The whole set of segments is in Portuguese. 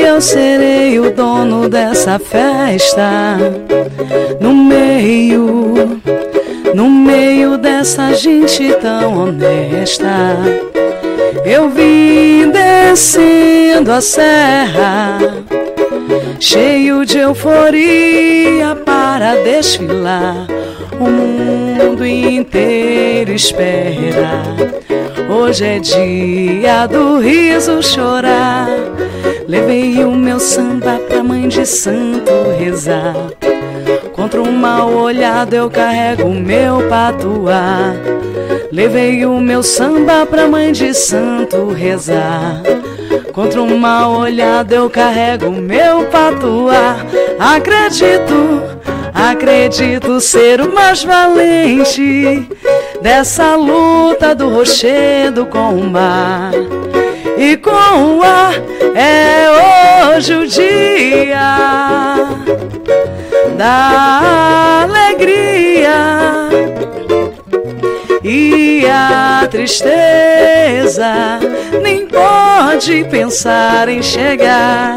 eu serei o dono dessa festa. No meio, no meio dessa gente tão honesta. Eu vim descendo a serra, cheio de euforia para desfilar. O mundo inteiro espera. Hoje é dia do riso chorar. Levei o meu samba pra mãe de santo rezar. Contra um mal olhado eu carrego o meu patuá. Levei o meu samba pra mãe de santo rezar. Contra um mal olhado eu carrego o meu patuá. Acredito, acredito ser o mais valente dessa luta do rochedo com o mar. E com o ar é hoje o dia da alegria e a tristeza nem pode pensar em chegar.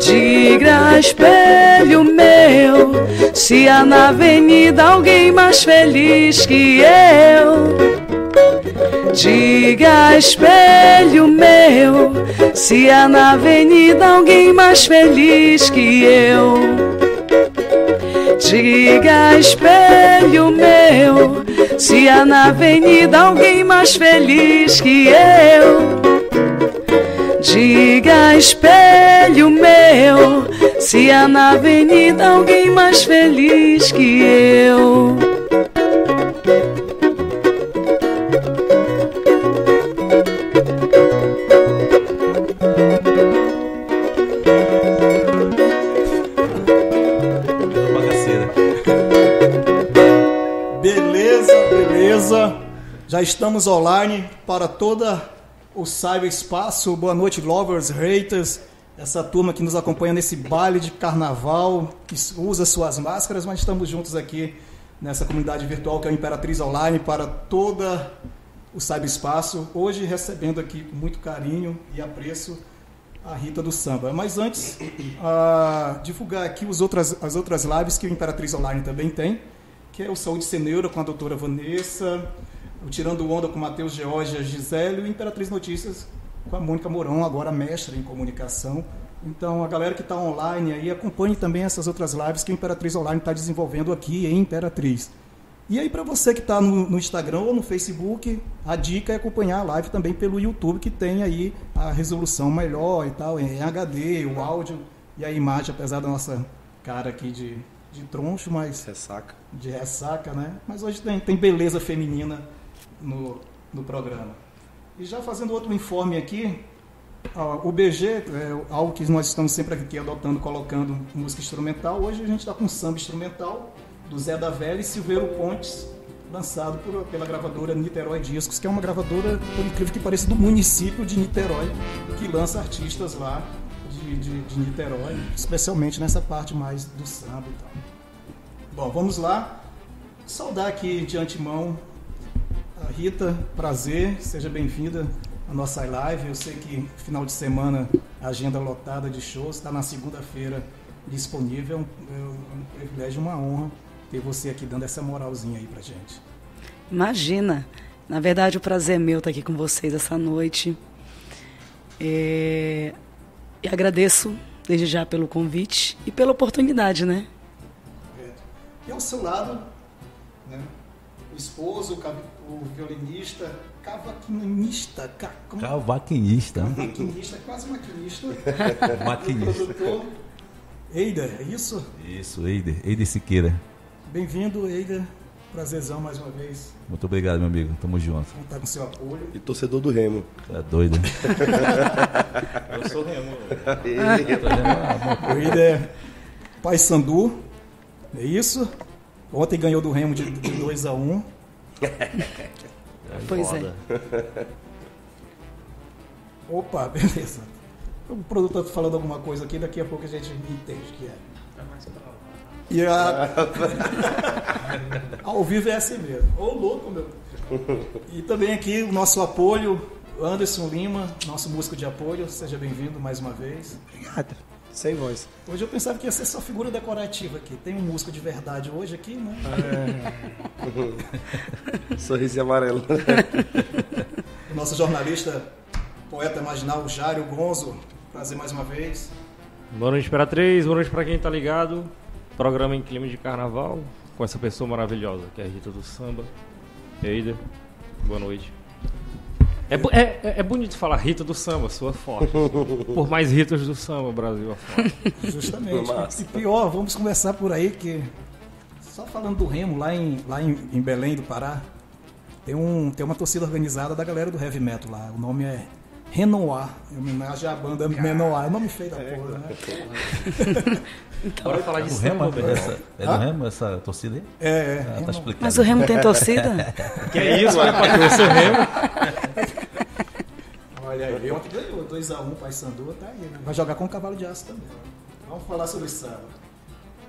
Diga espelho meu, se há na avenida alguém mais feliz que eu. Diga espelho meu, se há na avenida alguém mais feliz que eu. Diga espelho meu, se há na avenida alguém mais feliz que eu. Diga espelho meu, se há na avenida alguém mais feliz que eu. Já estamos online para toda o cyberespaço. Boa noite, lovers, haters. Essa turma que nos acompanha nesse baile de carnaval, que usa suas máscaras, mas estamos juntos aqui nessa comunidade virtual que é o Imperatriz Online para toda o cyberespaço. Hoje recebendo aqui com muito carinho e apreço a Rita do Samba. Mas antes, uh, divulgar aqui os outras, as outras lives que o Imperatriz Online também tem, que é o Saúde Ceneura com a doutora Vanessa, o Tirando Onda com Matheus Georgia Gisele e o Imperatriz Notícias com a Mônica Mourão, agora mestre em comunicação. Então, a galera que está online aí, acompanhe também essas outras lives que o Imperatriz Online está desenvolvendo aqui em Imperatriz. E aí, para você que está no, no, Instagram ou no Facebook, a dica é acompanhar a live também pelo YouTube, que tem aí a resolução melhor e tal, em HD, o áudio e a imagem, apesar da nossa cara aqui de, de troncho, mas. Ressaca. De ressaca, né? Mas hoje tem, tem beleza feminina no, no programa. E já fazendo outro informe aqui, o BG é algo que nós estamos sempre aqui adotando, colocando música instrumental. Hoje a gente está com samba instrumental do Zé da Velha e Silveiro Pontes, lançado por, pela gravadora Niterói Discos, que é uma gravadora, por incrível que pareça, do município de Niterói, que lança artistas lá de, de, de Niterói, especialmente nessa parte mais do samba e tal. Bom, vamos lá. Saudar aqui de antemão Rita, prazer, seja bem-vinda à nossa live. Eu sei que final de semana agenda lotada de shows, está na segunda-feira disponível. É um privilégio, uma honra ter você aqui dando essa moralzinha aí pra gente. Imagina! Na verdade, o prazer é meu estar aqui com vocês essa noite. É... E agradeço desde já pelo convite e pela oportunidade, né? É. E ao seu lado, né, o esposo, o violinista, cavaquinista. Ca, como? Cavaquinista. Cavaquinista, quase maquinista. maquinista. Produtor. Eider, é isso? Isso, Eider. Eider Siqueira. Bem-vindo, Eider. Prazerzão mais uma vez. Muito obrigado, meu amigo. Tamo junto. Estar com seu apoio. E torcedor do Remo. Tá doido. Eu sou Remo. o Eider Pai Sandu. É isso? Ontem ganhou do Remo de 2 a 1 um. pois é. Opa, beleza. O produtor tá falando alguma coisa aqui, daqui a pouco a gente entende o que é. E a... Ao vivo é assim mesmo. Ô louco, meu. E também aqui o nosso apoio Anderson Lima, nosso músico de apoio, seja bem-vindo mais uma vez. Obrigado. Sem voz. Hoje eu pensava que ia ser só figura decorativa aqui. Tem um músico de verdade hoje aqui, né? Sorriso amarelo. O nosso jornalista, poeta marginal, Jário Gonzo. Prazer mais uma vez. Boa noite, Imperatriz. Boa noite pra quem tá ligado. Programa em clima de carnaval. Com essa pessoa maravilhosa, que é a Rita do Samba. Eider, boa noite. É, é, é- é bonito falar Rita do Samba, sua foto. Por mais Ritas do Samba, Brasil afora. Justamente. Massa. E pior, vamos começar por aí que. Só falando do Remo, lá em, lá em, em Belém do Pará, tem, um, tem uma torcida organizada da galera do heavy metal lá. O nome é Renoir, em homenagem à banda Menoir. É nome feio da porra, né? Bora falar de samba, Remo, velho. essa, é do Hã? Remo essa torcida aí? É, é. Ah, tá explicado. Mas o Remo tem torcida? Que é isso, né, patrão? Seu Remo. Olha aí, ontem ganhou 2x1 um, Sandu, tá aí. né? Vai jogar com o cavalo de aço também. Vamos falar sobre o samba.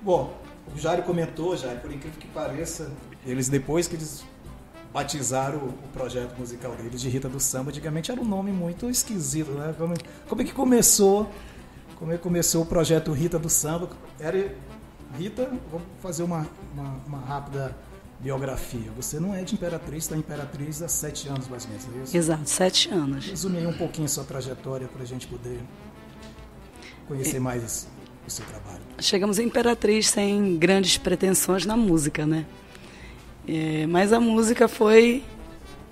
Bom, o Jário comentou, Jário, por incrível que pareça, eles depois que eles batizaram o, o projeto musical deles de Rita do Samba, antigamente era um nome muito esquisito, né? Como, como é que começou? Como é que começou o projeto Rita do Samba? Era Rita, vamos fazer uma, uma, uma rápida biografia. Você não é de Imperatriz, está Imperatriz há sete anos mais ou menos, é isso? Exato, sete anos. Resume aí um pouquinho a sua trajetória para a gente poder conhecer mais o seu trabalho. Chegamos em Imperatriz sem grandes pretensões na música, né? É, mas a música foi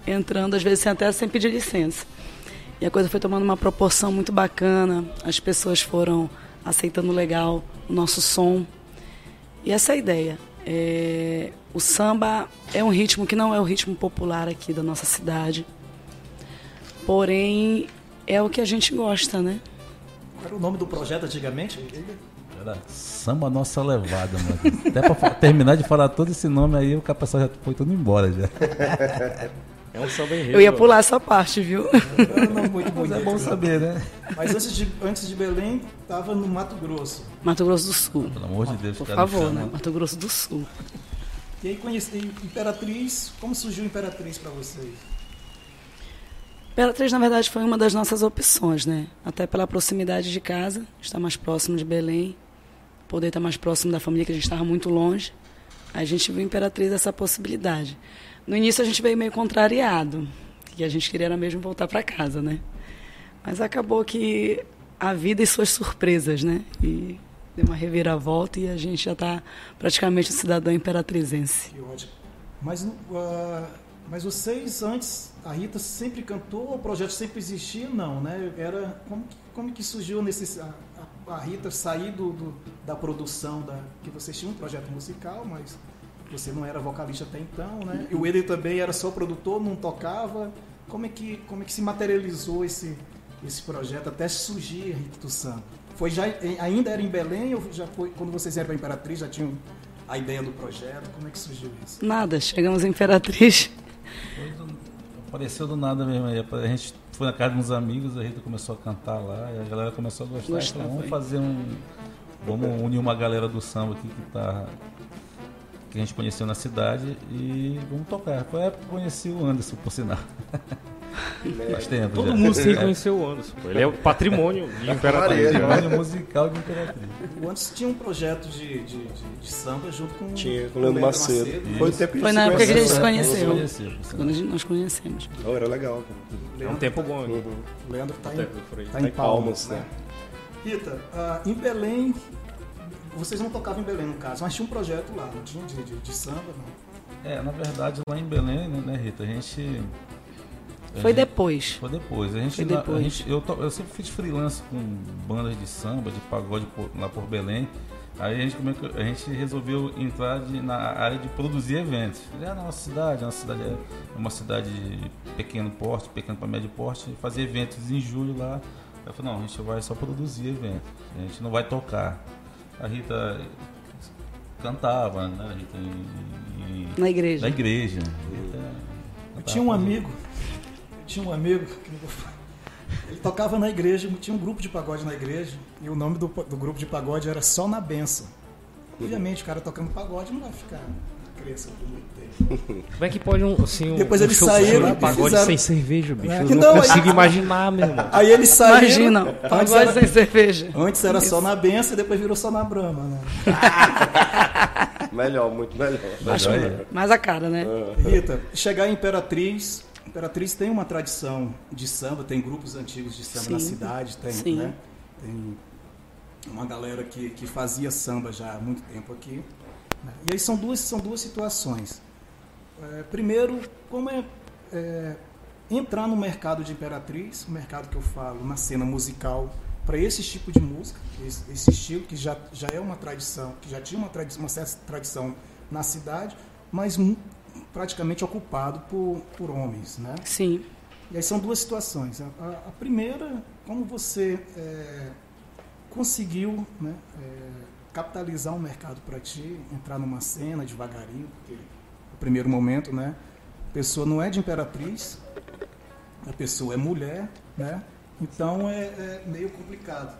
entrando, às vezes sem- até sem pedir licença. E a coisa foi tomando uma proporção muito bacana, as pessoas foram aceitando legal o nosso som. E essa é a ideia. É, o samba é um ritmo que não é o ritmo popular aqui da nossa cidade. Porém, é o que a gente gosta, né? Qual era o nome do projeto antigamente? Era Samba Nossa Levada, mano. Até pra terminar de falar todo esse nome aí, o pessoal já foi todo embora já. É um samba enredo. Eu ia pular essa parte, viu? Um nome muito Mas bonito. é bom saber, né? Mas antes de, antes de Belém, estava no Mato Grosso. Mato Grosso do Sul. Pelo amor de Deus, Por favor, chama. né? Mato Grosso do Sul. E aí conheci Imperatriz. Como surgiu Imperatriz para vocês? Imperatriz, na verdade, foi uma das nossas opções, né? Até pela proximidade de casa, estar mais próximo de Belém, poder estar mais próximo da família, que a gente estava muito longe. A gente viu Imperatriz essa possibilidade. No início a gente veio meio contrariado, que a gente queria era mesmo voltar para casa, né? Mas acabou que a vida e suas surpresas, né? E deu uma reviravolta e a gente já está praticamente um cidadão imperatrizense. Que ótimo. Mas, ah, mas vocês antes, a Rita sempre cantou, o projeto sempre existia? Não, né? Era, como, como que surgiu nesse, a, a- a Rita sair do, do- da produção, da, que vocês tinham um projeto musical, mas você não era vocalista até então, né? E o Eder também era só produtor, não tocava. Como é que, como é que se materializou esse, esse projeto até surgir a Rita do Samba? Foi já, ainda era em Belém ou já foi, quando vocês eram para Imperatriz, já tinham a ideia do projeto? Como é que surgiu isso? Nada, chegamos em Imperatriz. Do- Apareceu do nada mesmo aí. A gente foi na casa de uns amigos, a Rita começou a cantar lá e a galera começou a gostar. Gostar, Então, vamos fazer um. Vamos unir uma galera do samba aqui que tá. Que a gente conheceu na cidade e vamos tocar. Foi a época que eu conheci o Anderson, por sinal. Faz tempo Todo já. mundo sem conhecer o Anderson. Ele é o patrimônio de Imperatriz. Né? Patrimônio musical de Imperatriz. O Anderson tinha um projeto de, de, de- de samba junto com, Tinha, com o Leandro Macedo. Foi o tempo que Foi na época que a gente se conheceu. conheceu. Conheceu. Quando a gente- nós conhecemos. Oh, era legal, cara. É um tempo bom. né? O Leandro está aí. em, tá Tá em Palmas, Palmas, né? Rita, ah, em Belém, vocês não tocavam em Belém no caso, mas tinha um projeto lá, não tinha de, de, de samba, não? É, na verdade, lá em Belém, né, né, Rita, a gente. a Foi gente- depois. Foi depois. A gente, Foi na- a depois. gente- eu, to- eu sempre fiz freelance com bandas de samba, de pagode por- lá por Belém. Aí a gente, come- a gente resolveu entrar de- na área de produzir eventos. É a nossa cidade, a nossa cidade é uma cidade de pequeno porte, pequeno para médio porte, fazer eventos em julho lá. Eu falei, não, a gente vai só produzir eventos, a gente não vai tocar. A Rita cantava, né? A Rita em- em- Na igreja. na igreja. Eu tinha um amigo, eu tinha um amigo, que não vou falar. ele tocava na igreja, tinha um grupo de pagode na igreja, e o nome do, do grupo de pagode era Só na Benção. Obviamente, o cara tocando pagode não vai ficar crença por muito tempo. Como é que pode um, assim, um, Depois um eles saíram de pagode fizeram- sem cerveja, bicho? É. Eu não, não, consigo aí- imaginar, meu irmão. Aí eles saíram. Imagina, pagode era, sem cerveja. antes era só na benção e depois virou só na brama, né? Melhor, muito melhor. Acho aí. mais a cara, né? Rita, chegar em Imperatriz, Imperatriz tem uma tradição de samba, tem grupos antigos de samba na Sim. cidade, tem, Sim. né? Tem uma galera que, que fazia samba já há muito tempo aqui. E aí são duas, são duas situações. É, primeiro, como é, é, entrar no mercado de Imperatriz, o mercado que eu falo, na cena musical, para esse tipo de música, esse, esse estilo que já, já é uma tradição, que já tinha uma, tradi uma certa tradição na cidade, mas praticamente ocupado por, por homens, né? Sim. E aí são duas situações. A, a- a primeira, como você é, conseguiu né, é, capitalizar um mercado para ti, entrar numa cena devagarinho, porque no primeiro momento, né, a pessoa não é de imperatriz, a pessoa é mulher, né? Então é, é meio complicado.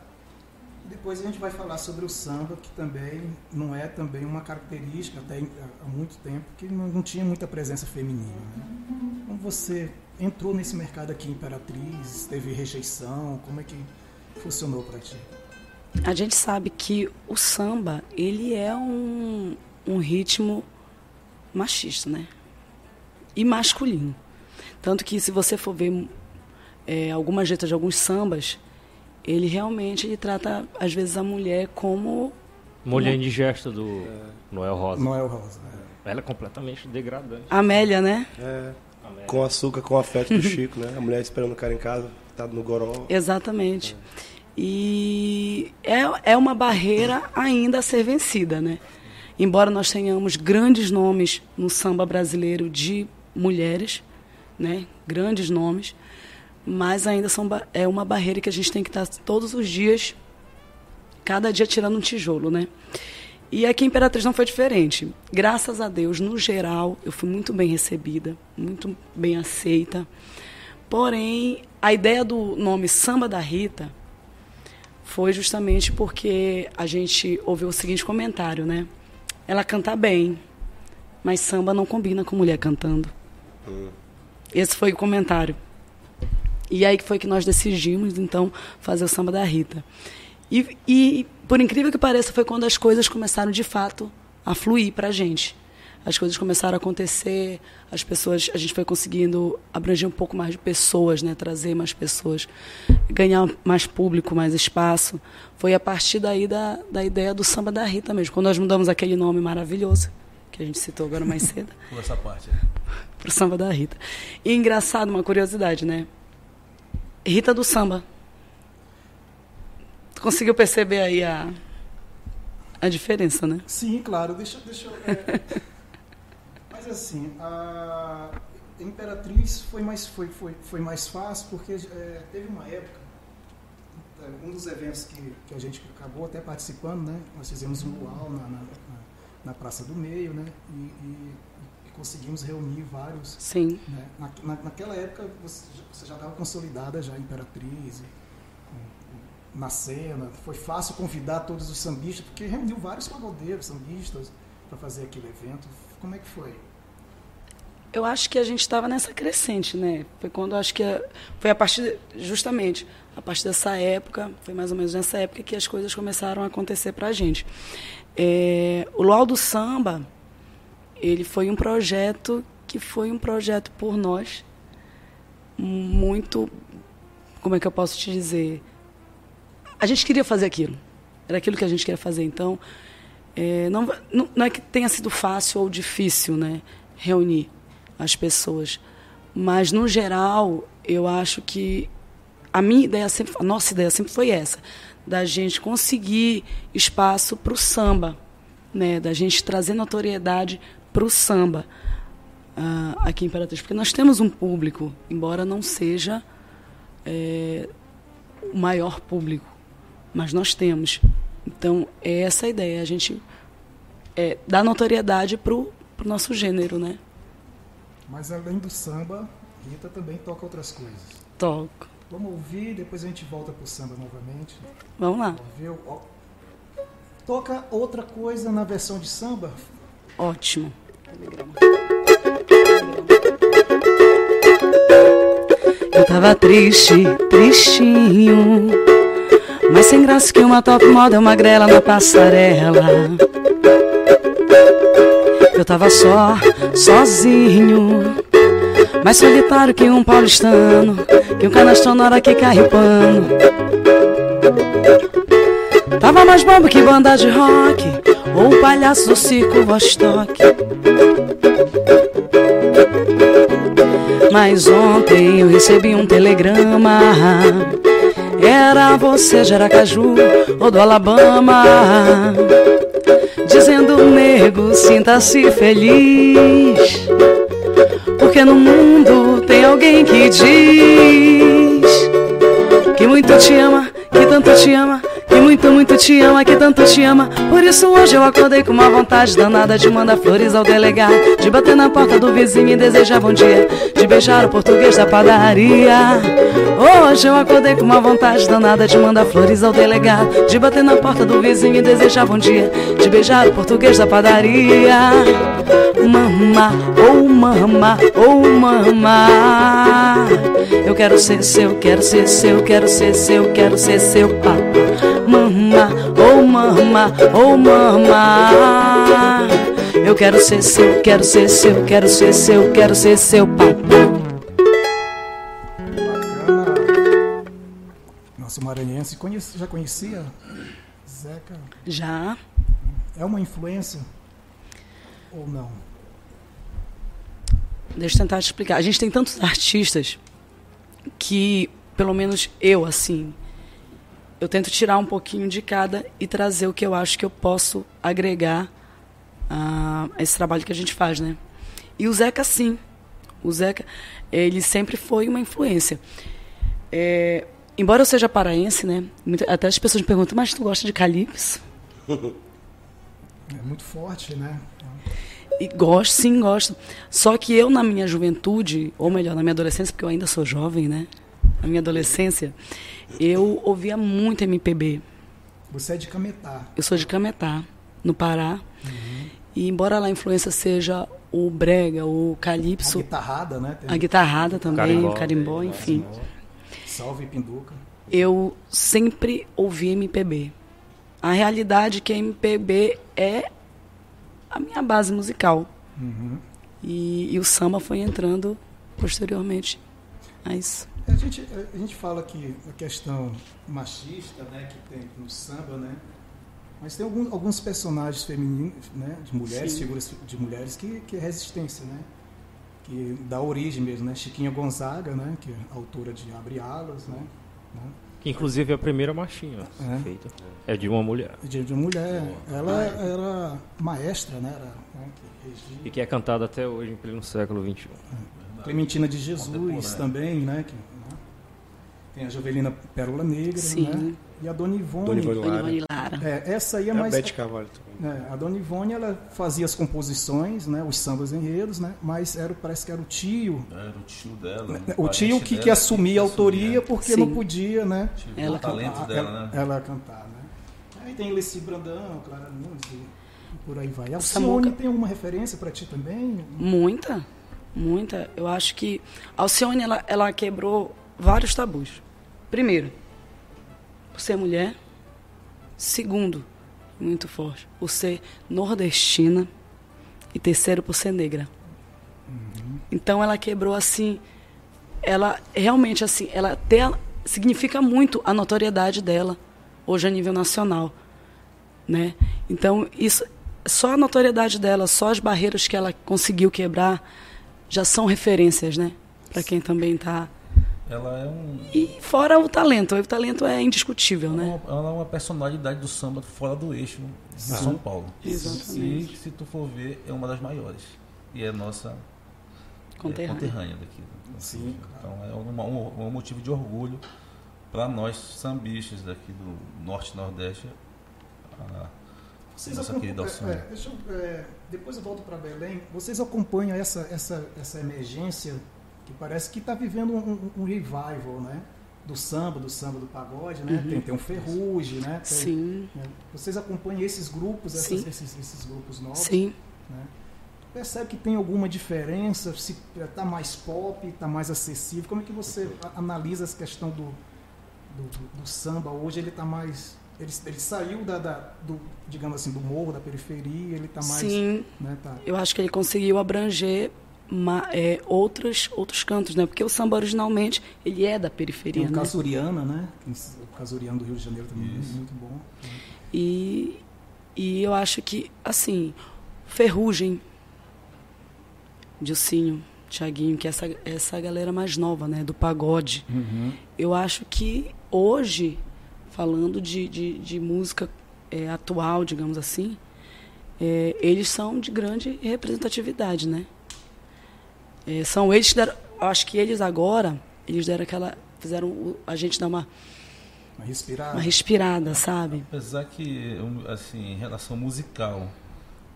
Depois a gente vai falar sobre o samba, que também não é também uma característica, até há muito tempo, que não, tinha muita presença feminina. Né? Como você entrou nesse mercado aqui Imperatriz, teve rejeição, como é que funcionou para ti? A gente sabe que o samba, ele é um, um ritmo machista, né? E masculino. Tanto que se você for ver é, algumas letras de alguns sambas, ele realmente ele trata, às vezes, a mulher como... Mulher indigesta do Noel Rosa. Noel Rosa. né? Ela é completamente degradante. Amélia, né? É, com açúcar, com afeto do Chico, né? A mulher esperando o cara em casa, tá no goró. Exatamente. E é, é uma barreira ainda a ser vencida, né? Embora nós tenhamos grandes nomes no samba brasileiro de mulheres, né? Grandes nomes, mas ainda são, é uma barreira que a gente tem que estar todos os dias, cada dia tirando um tijolo, né? E aqui em Imperatriz não foi diferente. Graças a Deus, no geral, eu fui muito bem recebida, muito bem aceita. Porém, a ideia do nome Samba da Rita foi justamente porque a gente ouviu o seguinte comentário, né? Ela canta bem, mas samba não combina com mulher cantando. Esse foi o comentário. E aí que foi que nós decidimos, então, fazer o samba da Rita. E, e, por incrível que pareça, foi quando as coisas começaram de fato a fluir para a gente. As coisas começaram a acontecer, as pessoas, a gente foi conseguindo abranger um pouco mais de pessoas, né, trazer mais pessoas, ganhar mais público, mais espaço. Foi a partir daí da, da ideia do samba da Rita mesmo, quando nós mudamos aquele nome maravilhoso que a gente citou agora mais cedo Por essa parte. pro samba da Rita. E engraçado, uma curiosidade, né? Rita do samba. Tu conseguiu perceber aí a, a diferença, né? Sim, claro. Deixa, deixa eu. é, Mas assim, a Imperatriz foi mais, foi, foi, foi mais fácil porque é, teve uma época, é, um dos eventos que, que a gente acabou até participando, né? Nós fizemos um luau na, na, na- Praça do Meio, né? E, e- e conseguimos reunir vários. Sim. né? Na, na- naquela época você, já- você já estava consolidada já a Imperatriz. e, na cena, foi fácil convidar todos os sambistas, porque reuniu vários pagodeiros, sambistas, para fazer aquele evento. Como é que foi? Eu acho que a gente estava nessa crescente, né? Foi quando acho que a- foi a partir justamente a partir dessa época, foi mais ou menos nessa época que as coisas começaram a acontecer para a gente. É, o Luau do Samba, ele foi um projeto que foi um projeto por nós muito, como é que eu posso te dizer? A gente queria fazer aquilo. Era aquilo que a gente queria fazer. Então, é, não, não é que tenha sido fácil ou difícil, né, reunir as pessoas, mas no geral eu acho que a minha ideia sempre, a nossa ideia sempre foi essa, da gente conseguir espaço para o samba, né, da gente trazer notoriedade para o samba ah, aqui em Imperatriz, porque nós temos um público, embora não seja é, o maior público, mas nós temos. Então é essa a ideia, a gente é, dar notoriedade para o nosso gênero, né? Mas além do samba, Rita também toca outras coisas. Toco. Vamos ouvir, depois a gente volta pro samba novamente. Vamos lá. Viu? Toca outra coisa na versão de samba? Ótimo. Eu tava triste, tristinho. Mas sem graça que uma top moda, uma grela na passarela. Eu tava só, sozinho. Mais solitário que um paulistano. Que um canastrão na hora que pano. Tava mais bomba que banda de rock. Ou palhaço do circo Vostok. Mas ontem eu recebi um telegrama. Era você de Aracaju ou do Alabama. Dizendo, nego, sinta-se feliz. Porque no mundo tem alguém que diz que muito te ama, que tanto te ama, muito, muito te ama, que tanto te ama. Por isso hoje eu acordei com uma vontade danada de mandar flores ao delegado, de bater na porta do vizinho e desejar bom dia, de beijar o português da padaria. Hoje eu acordei com uma vontade danada de mandar flores ao delegado, de bater na porta do vizinho e desejar bom dia, de beijar o português da padaria. Mama, oh mama, oh mama. Eu quero ser seu, quero ser seu, quero ser seu, quero ser seu papa. Mama, oh mama, oh mama. Eu quero ser seu, quero ser seu, quero ser seu, quero ser seu papa. Bacana. Nosso maranhense conhece- já conhecia Zeca? Já, É uma influência ou não? deixa eu tentar te explicar. A gente tem tantos artistas que, pelo menos eu, assim, eu tento tirar um pouquinho de cada e trazer o que eu acho que eu posso agregar a esse trabalho que a gente faz, né? E o Zeca, sim. O Zeca, ele sempre foi uma influência. É, embora eu seja paraense, né? Até as pessoas me perguntam, mas tu gosta de calypso? É muito forte, né? E gosto, sim, gosto. Só que eu, na minha juventude, ou melhor, na minha adolescência, porque eu ainda sou jovem, né? Na minha adolescência, eu ouvia muito MPB. Você é de Cametá. Eu sou de Cametá, no Pará. E embora lá a influência seja o brega, o A calypso, guitarrada, né? Tem a guitarrada também, Carimbó. o carimbó, enfim. Salve Pinduca. Eu sempre ouvi MPB. A realidade é que a MPB é a minha base musical. Uhum. E, e o samba foi entrando posteriormente a isso. A gente, a gente fala que a questão machista, né, que tem no samba, né? Mas tem alguns, alguns personagens femininos, né, de mulheres, Sim. figuras de mulheres que, que é resistência, né? Que dá origem mesmo, né? Chiquinha Gonzaga, né, que é autora de Abre Alas, né? né? Que inclusive é a primeira marchinha É. feita. É de uma mulher. De, de mulher. Ela era maestra, né? Era, né, que regia. E que é cantada até hoje em pleno século XXI. Clementina de Jesus também, né? Que, né? Tem a Jovelina Pérola Negra, Sim. né? E a Dona Ivone. Dona Ivone Dona Lara. Ivone Lara. É, essa aí é É a mais. Beth Carvalho também. É, a Dona Ivone ela fazia as composições, né, os sambas enredos, né, mas era, parece que era o tio, Era o tio dela. É, o tio que, que assumia a autoria porque Sim. não podia, né, Ela o talento a- dela, ela, né? ela cantar, né. Aí tem Leci Brandão, Clara Nunes e por aí vai. A. Alcione tem alguma referência para ti também? Muita, muita. Eu acho que a Alcione ela, ela quebrou vários tabus. Primeiro, por ser mulher. Segundo, muito forte, por ser nordestina. E terceiro, por ser negra. Então ela quebrou assim. Ela realmente assim, ela até significa muito a notoriedade dela hoje a nível nacional, né? Então isso, só a notoriedade dela, só as barreiras que ela conseguiu quebrar já são referências, né? Para quem também está Ela é um. e fora o talento, o talento é indiscutível, Ela é né? uma- ela é uma personalidade do samba fora do eixo de São Paulo. Exatamente. E se tu for ver, é uma das maiores. E é nossa é, Conterrânea. conterrânea daqui. né? Sim, Então é uma- um, um motivo de orgulho para nós sambistas daqui do Norte e Nordeste. A Vocês nossa querida Alcione. é, é, deixa eu, é, depois eu volto para Belém. Vocês acompanham essa, essa, essa emergência que parece que está vivendo um, um- um revival, né? Do samba, do samba do pagode, né? Tem, tem um ferrugem, né? Tem- Sim, né? Vocês acompanham esses grupos, essas- esses, esses grupos novos? sim. né? percebe que tem alguma diferença? Se está mais pop, está mais acessível? Como é que você analisa essa questão do, do, do- do samba? Hoje ele está mais. Ele, ele saiu da, da- do, digamos assim, do morro, da periferia, ele está mais. Sim, Né, tá, eu acho que ele conseguiu abranger ma- é, outros, outros cantos, né? Porque o samba originalmente ele é da tem periferia, o né? Casuriana, né? O Casuriano do Rio de Janeiro também, Isso. muito bom. E, e eu acho que, assim, Ferrugem, Dilcinho, Tiaguinho, que é essa, essa galera mais nova, né? Do pagode. Eu acho que hoje, falando de, de, de música é, atual, digamos assim, é, eles são de grande representatividade, né? É, são eles que deram, eu acho que eles agora, eles deram aquela, fizeram a gente dar uma, Uma respirada. uma respirada, sabe? Apesar que, assim, em relação musical,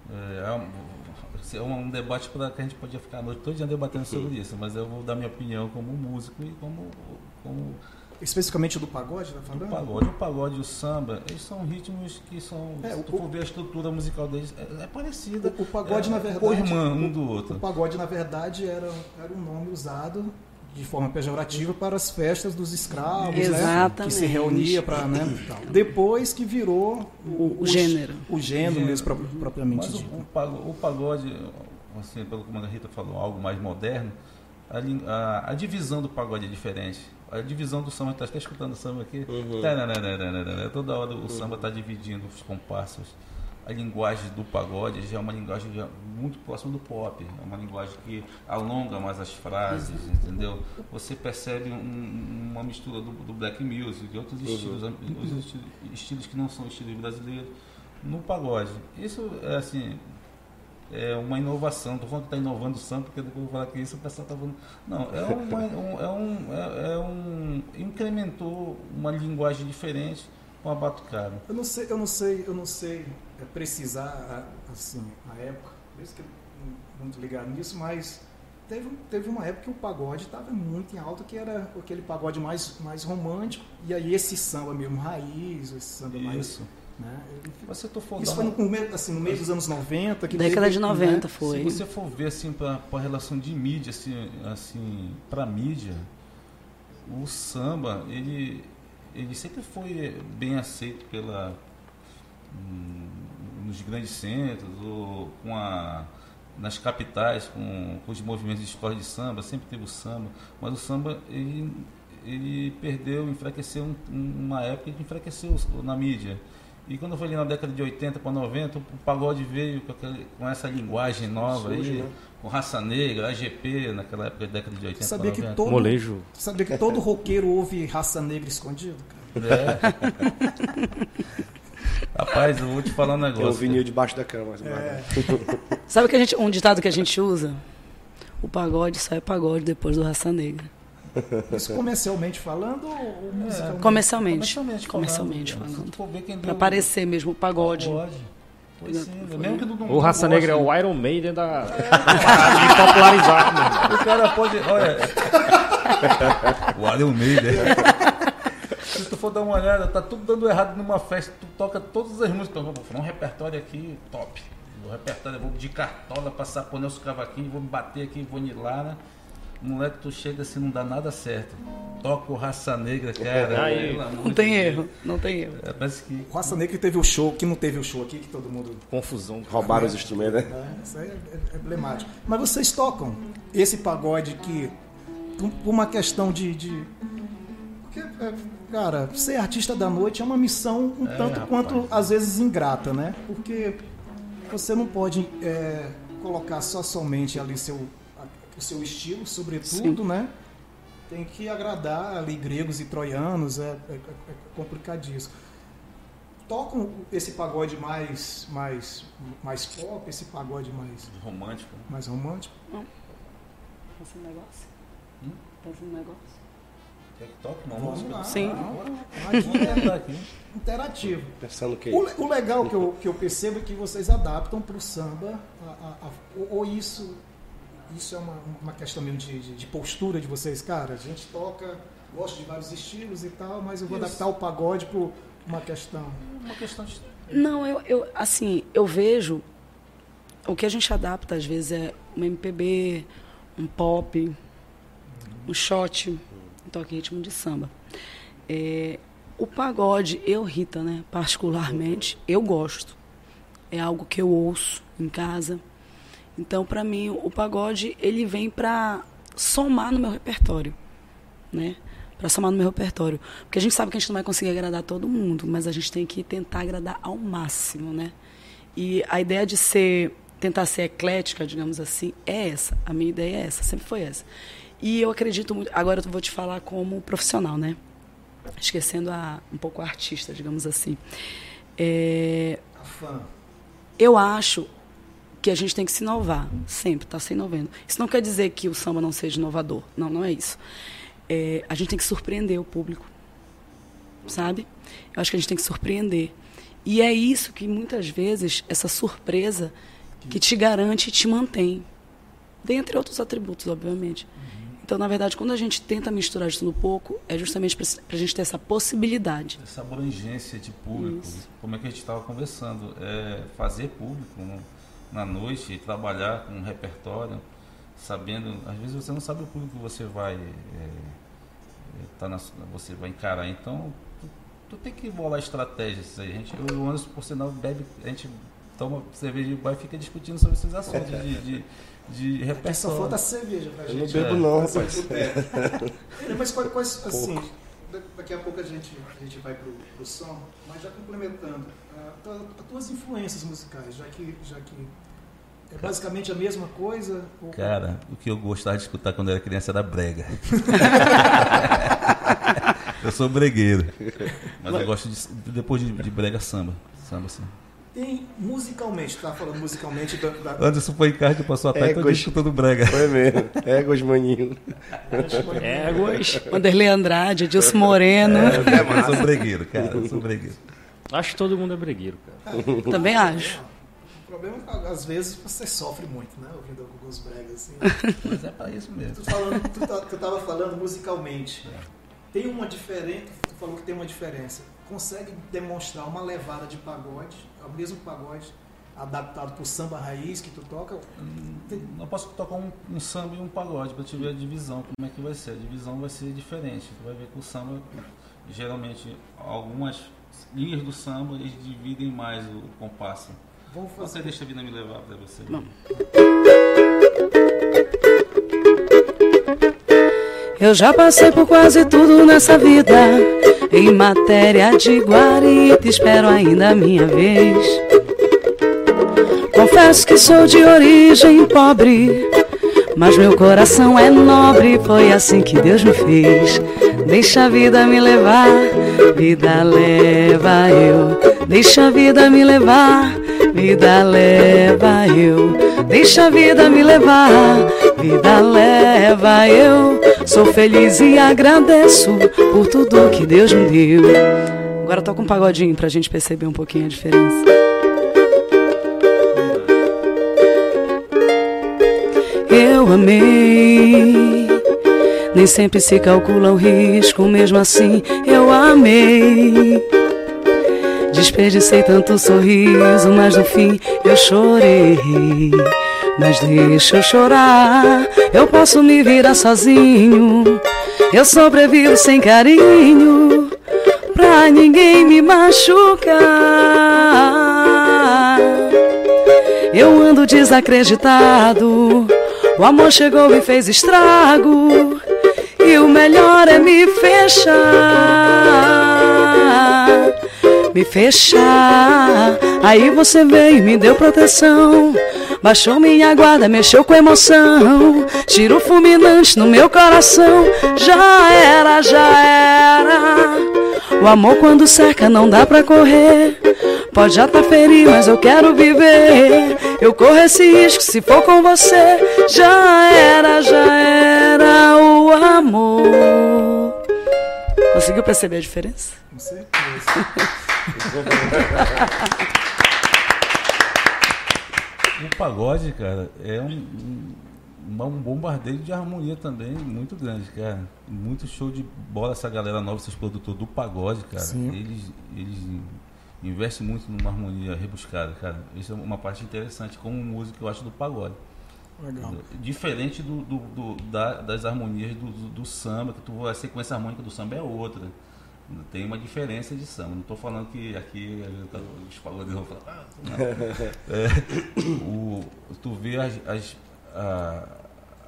é, é um, é um debate para que a gente podia ficar a noite todo dia debatendo sobre isso, mas eu vou dar minha opinião como músico e como, como Especificamente do pagode, tá do falando? pagode. O pagode e o samba, eles são ritmos que são, É, se o- tu for ver a estrutura musical deles, é, é parecida. O, o pagode, é, na verdade. Co-irmã um do O outro. pagode, na verdade, era, era um nome usado de forma pejorativa para as festas dos escravos, né? Que Exatamente. se reunia para, né? Depois que virou O- o gênero. O gênero mesmo, pro- propriamente Mas o, dito. o pago- o pagode, assim, pelo que a Rita falou, algo mais moderno, a, a- a divisão do pagode é diferente. A divisão do samba, está até escutando o samba aqui, tarararararara, toda hora o samba está dividindo os compassos. A linguagem do pagode já é uma linguagem já muito próxima do pop, é uma linguagem que alonga mais as frases, entendeu? Você percebe um- uma mistura do, do black music, de outros estilos, os esti- estilos que não são estilos brasileiros, no pagode. Isso é assim, é uma inovação. Estou falando que está inovando o samba, porque depois eu vou falar que isso o pessoal está falando. Não, é, uma, um, é, um, é, é um. Incrementou uma linguagem diferente com a batucada. Eu não sei, eu não sei, eu não sei é, precisar assim a época, por isso que eu muito ligado nisso, mas teve, teve uma época que o pagode estava muito em alta, que era aquele pagode mais, mais romântico, e aí esse samba mesmo raiz, esse samba mais. Isso. Né, você for isso dar foi no, começo, assim, no meio dos anos 90. Que Década teve, de né, 90 foi. Se você for ver assim para a relação de mídia, assim, assim para mídia, o samba ele ele sempre foi bem aceito pela hum, nos grandes centros ou com a nas capitais com, com os movimentos de escola de samba sempre teve o samba, mas o samba ele ele perdeu, enfraqueceu um- um- uma época que enfraqueceu na mídia. E quando foi ali na década de 80 para 90, o pagode veio com, aquele- com essa linguagem nova Surge, aí, né? com raça negra, AGP, naquela época, década de 80 Sabia que 90. todo, Molejo. sabia que todo roqueiro ouve raça negra escondido, cara? É. Rapaz, eu vou te falar um Tem um negócio. vinil debaixo da cama. É. Sabe que a gente, um ditado que a gente usa? O pagode só é pagode depois do Raça Negra. Isso comercialmente falando ou musicalmente? Comercialmente. Comercialmente, Comercialmente falando. falando. Se for ver quem Pra deu- parecer mesmo o pagode. Pagode. Pois sim, mesmo que não, não O Raça Negra é o Iron Maiden da, de popularizar, mano. O cara pode. Olha. o Iron Maiden. Se tu for dar uma olhada, tá tudo dando errado numa festa. Tu toca todas as músicas. Vou fazer um repertório aqui top. O repertório, eu vou de cartola, passar por os cavaquinhos, vou me bater aqui, vou nilar, né? Moleque, tu chega assim, não dá nada certo. Toca o Raça Negra, cara. Aí, Não tem erro, não tem erro. É, parece que. O Raça Negra que teve o show, que não teve o show aqui, que todo mundo. Confusão. Roubaram os instrumentos, né? né? Isso aí é, é- é emblemático. Mas vocês tocam esse pagode que, por uma questão de. de- porque, é, cara, ser artista da noite é uma missão um É, tanto rapaz. quanto, às vezes, ingrata, né? Porque você não pode é, colocar só somente ali seu, o seu estilo, sobretudo, né? Tem que agradar ali gregos e troianos, é, é- é complicadíssimo. Tocam esse pagode mais, mais, mais pop, esse pagode mais, Romântico. né? mais romântico. Pensa no negócio. Hum? Pensa no negócio. Quer que toque uma Vamos lá. Sim. É tentar aqui. interativo. Pensando que. O, o legal que eu, que eu percebo é que vocês adaptam para o samba, a- a- a- ou isso, isso é uma, uma questão mesmo de, de, de postura de vocês, cara. A gente toca, gosta de vários estilos e tal, mas eu vou Isso. adaptar o pagode para uma questão. Uma questão de. Não, eu, eu assim, eu vejo o que a gente adapta às vezes é um MPB, um pop, um shot, um toque ritmo de samba. É, o pagode, eu, Rita, né, particularmente, eu gosto. É algo que eu ouço em casa. Então, para mim, o pagode, ele vem para somar no meu repertório, né? Para somar no meu repertório. Porque a gente sabe que a gente não vai conseguir agradar todo mundo, mas a gente tem que tentar agradar ao máximo, né? E a ideia de ser tentar ser eclética, digamos assim, é essa. A minha ideia é essa, sempre foi essa. E eu acredito muito. Agora eu vou te falar como profissional, né? Esquecendo a, um pouco a artista, digamos assim. É, A fã. eu acho que a gente tem que se inovar, sempre, está se inovando. Isso não quer dizer que o samba não seja inovador. Não, não é isso. É, a gente tem que surpreender o público, sabe? Eu acho que a gente tem que surpreender. E é isso que muitas vezes, essa surpresa, que te garante e te mantém. Dentre outros atributos, obviamente. Então, na verdade, quando a gente tenta misturar tudo um pouco, é justamente para a gente ter essa possibilidade. Essa abrangência de público, Isso. como é que a gente estava conversando, é fazer público no- na noite e trabalhar com um repertório, sabendo, às vezes você não sabe o público que você vai é, tá na, você vai encarar, então tu, tu tem que bolar estratégias aí. A gente, o Anderson, por sinal, bebe, a gente toma cerveja de bar e fica discutindo sobre esses assuntos de, de, de Aqui só repertório. falta cerveja pra Eu não gente. bebo É. não, rapaz. É, Mas quais, assim, da- daqui a pouco a gente, a gente vai pro, pro som, mas já complementando, as tuas influências musicais, já que, já que é basicamente a mesma coisa? ou- Cara, o que eu gostava de escutar quando eu era criança era brega. eu sou bregueiro. Mas eu gosto de, depois de, de brega samba. Samba sim. Tem musicalmente, tu tá falando musicalmente da, da, Anderson foi em casa e passou a tarde É, todo gost- escutando brega. Foi mesmo. Éguas, maninho. Éguas. Vanderlei Andrade, Edilson Moreno. eu sou bregueiro, cara. Eu sou bregueiro. Acho que todo mundo é bregueiro, cara. Também acho. O problema é que às vezes você sofre muito, né? Ouvindo alguns bregas assim. Mas é pra isso mesmo. Tu, falando, tu, tá- tu tava falando musicalmente. Tem uma diferença, tu falou que tem uma diferença. Consegue demonstrar uma levada de pagode, é o mesmo pagode adaptado pro samba raiz que tu toca? Não posso tocar um, um samba e um pagode pra te ver a divisão, como é que vai ser. A divisão vai ser diferente. Tu vai ver que o samba, geralmente, algumas linhas do samba, eles dividem mais o, o compasso. Vamos Você fazer. deixa a vida me levar pra você. Vamos. Eu já passei por quase tudo nessa vida. Em matéria de guarita, espero ainda a minha vez. Confesso que sou de origem pobre, mas meu coração é nobre. Foi assim que Deus me fez. Deixa a vida me levar, vida leva eu. Deixa a vida me levar, vida leva eu. Deixa a vida me levar, vida leva eu. Sou feliz e agradeço por tudo que Deus me deu. Agora toca um pagodinho pra gente perceber um pouquinho a diferença. Eu amei. Nem sempre se calcula o risco, mesmo assim eu amei. Desperdicei tanto sorriso, mas no fim eu chorei. Mas deixa eu chorar, eu posso me virar sozinho. Eu sobrevivo sem carinho, pra ninguém me machucar. Eu ando desacreditado. O amor chegou e fez estrago. E o melhor é me fechar. Me fechar. Aí você veio e me deu proteção. Baixou minha guarda, mexeu com emoção. Tiro fulminante no meu coração. Já era, já era. O amor quando cerca não dá pra correr. Pode até ferir, mas eu quero viver. Eu corro esse risco se for com você. Já era, já era Conseguiu perceber a diferença? Com certeza. O pagode, cara, é um, um, um bombardeio de harmonia também muito grande, cara. Muito show de bola essa galera nova, esses produtores do pagode, cara. Sim. Eles, eles investe muito numa harmonia rebuscada, cara. Isso é uma parte interessante como músico, eu acho, do pagode. Legal. Diferente do, do- do- da- das harmonias do, do- samba, que tu, a sequência harmônica do samba é outra. Tem uma diferença de samba. Não estou falando que aqui os pagodeiros vão falar. "Ah, não." É, o- tu vê as, as- a,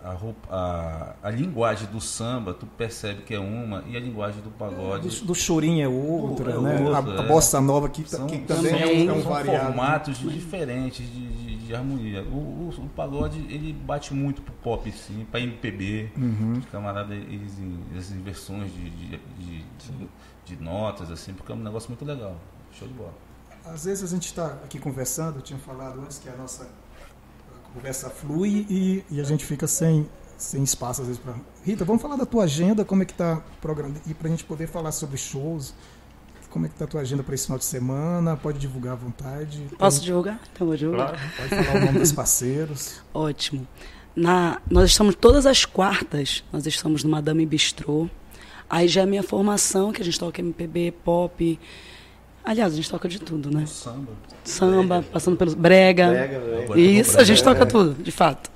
a, a- a linguagem do samba, tu percebe que é uma, e a linguagem do pagode. Do, do chorinho é outra, É né? outra, a, a é. bossa nova que, São, que também é um, é um são variado. formatos diferentes de, de- de harmonia. O, o- o pagode ele bate muito pro pop, sim, pra MPB. Uhum. Os camaradas, eles, eles inversões de, de, de, de- de notas, assim, porque é um negócio muito legal. Show de bola. Às vezes a gente está aqui conversando, eu tinha falado antes que a nossa conversa flui e, e a gente fica sem, sem espaço às vezes para. Rita, vamos falar da tua agenda, como é que tá o programa e para a gente poder falar sobre shows. Como é que tá a tua agenda para esse final de semana? Pode divulgar à vontade. Posso divulgar? Então vou divulgar. Claro. Pode falar o nome dos parceiros. Ótimo. Na, nós estamos todas as quartas, nós estamos no Madame Bistrô. Aí já é a minha formação, que a gente toca MPB, pop. Aliás, a gente toca de tudo, né? Samba. Samba, passando pelos brega. Brega. Agora Isso, a gente brega. toca tudo, de fato.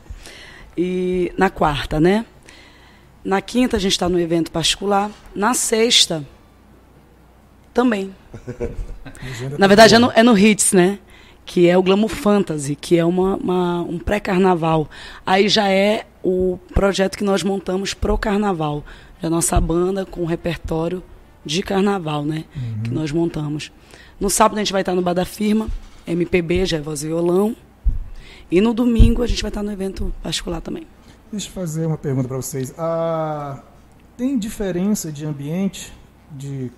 E na quarta, né? Na quinta a gente está no evento particular. Na sexta, também. Na verdade é no, é no Hits, né? Que é o Glamour Fantasy, que é uma, uma- um pré-carnaval. Aí já é o projeto que nós montamos pro carnaval. É a nossa banda com repertório de carnaval, né? Que nós montamos. No sábado a gente vai estar no Bar da Firma, MPB, já é voz e violão. E no domingo a gente vai estar no evento particular também. Deixa eu fazer uma pergunta para vocês. Ah, tem diferença de ambiente, de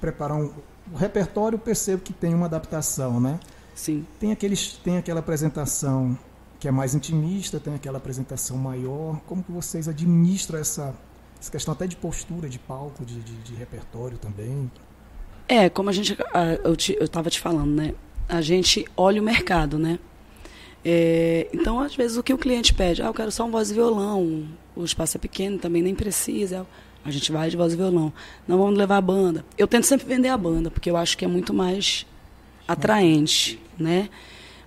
preparar um. O repertório percebo que tem uma adaptação, né? Sim. Tem, aqueles, tem aquela apresentação que é mais intimista, tem aquela apresentação maior. Como que vocês administram essa, essa questão até de postura, de palco, de, de, de repertório também? É, como a gente. Eu, te, eu tava te falando, né? A gente olha o mercado, né? É, então, às vezes, o que o cliente pede, ah, eu quero só um voz e violão, o espaço é pequeno, também nem precisa. A gente vai de voz e violão. Não vamos levar a banda. Eu tento sempre vender a banda, porque eu acho que é muito mais atraente, né?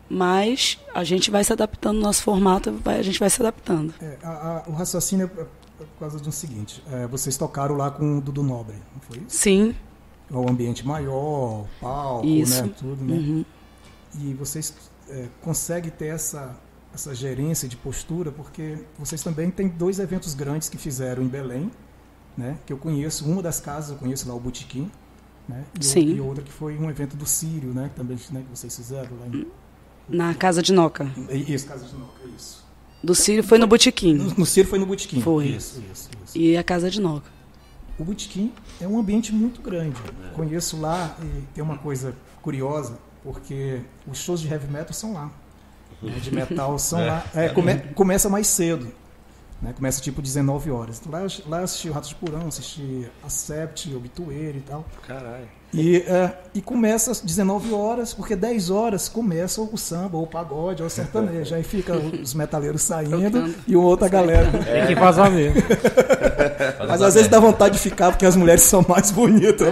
Mas a gente vai se adaptando no nosso formato, vai- a gente vai se adaptando. É, a- a- o raciocínio é por causa do seguinte: é, vocês tocaram lá com o Dudu Nobre, não foi isso? Sim. O ambiente maior, palco, Isso. né? Tudo, né? Uhum. E vocês é, conseguem ter essa, essa gerência de postura, porque vocês também têm dois eventos grandes que fizeram em Belém, né? Que eu conheço, uma das casas eu conheço lá, o Botequim, né? E, Sim. e outra que foi um evento do Sírio, né? Que também né, que vocês fizeram lá em... Na Casa de Noca. Isso, Casa de Noca, isso. Do Círio foi no Botequim. No, no Sírio foi no Botequim. Foi. Isso, isso, isso. E a Casa de Noca. O Botequim é um ambiente muito grande. Conheço lá e tem uma coisa curiosa, porque os shows de heavy metal são lá. né, De metal são lá. É, come- começa mais cedo. Né? Começa tipo 19 horas. Então, lá, eu- lá eu assisti o Ratos de Porão, assisti Acept, Obitueiro e tal. Caralho. E, é, e começa às 19 horas, porque 10 horas começa o samba, ou o pagode, ou o sertanejo. Aí fica os metaleiros saindo e outra galera. Tem que vazar mesmo. Mas às vezes dá vontade de ficar porque as mulheres são mais bonitas.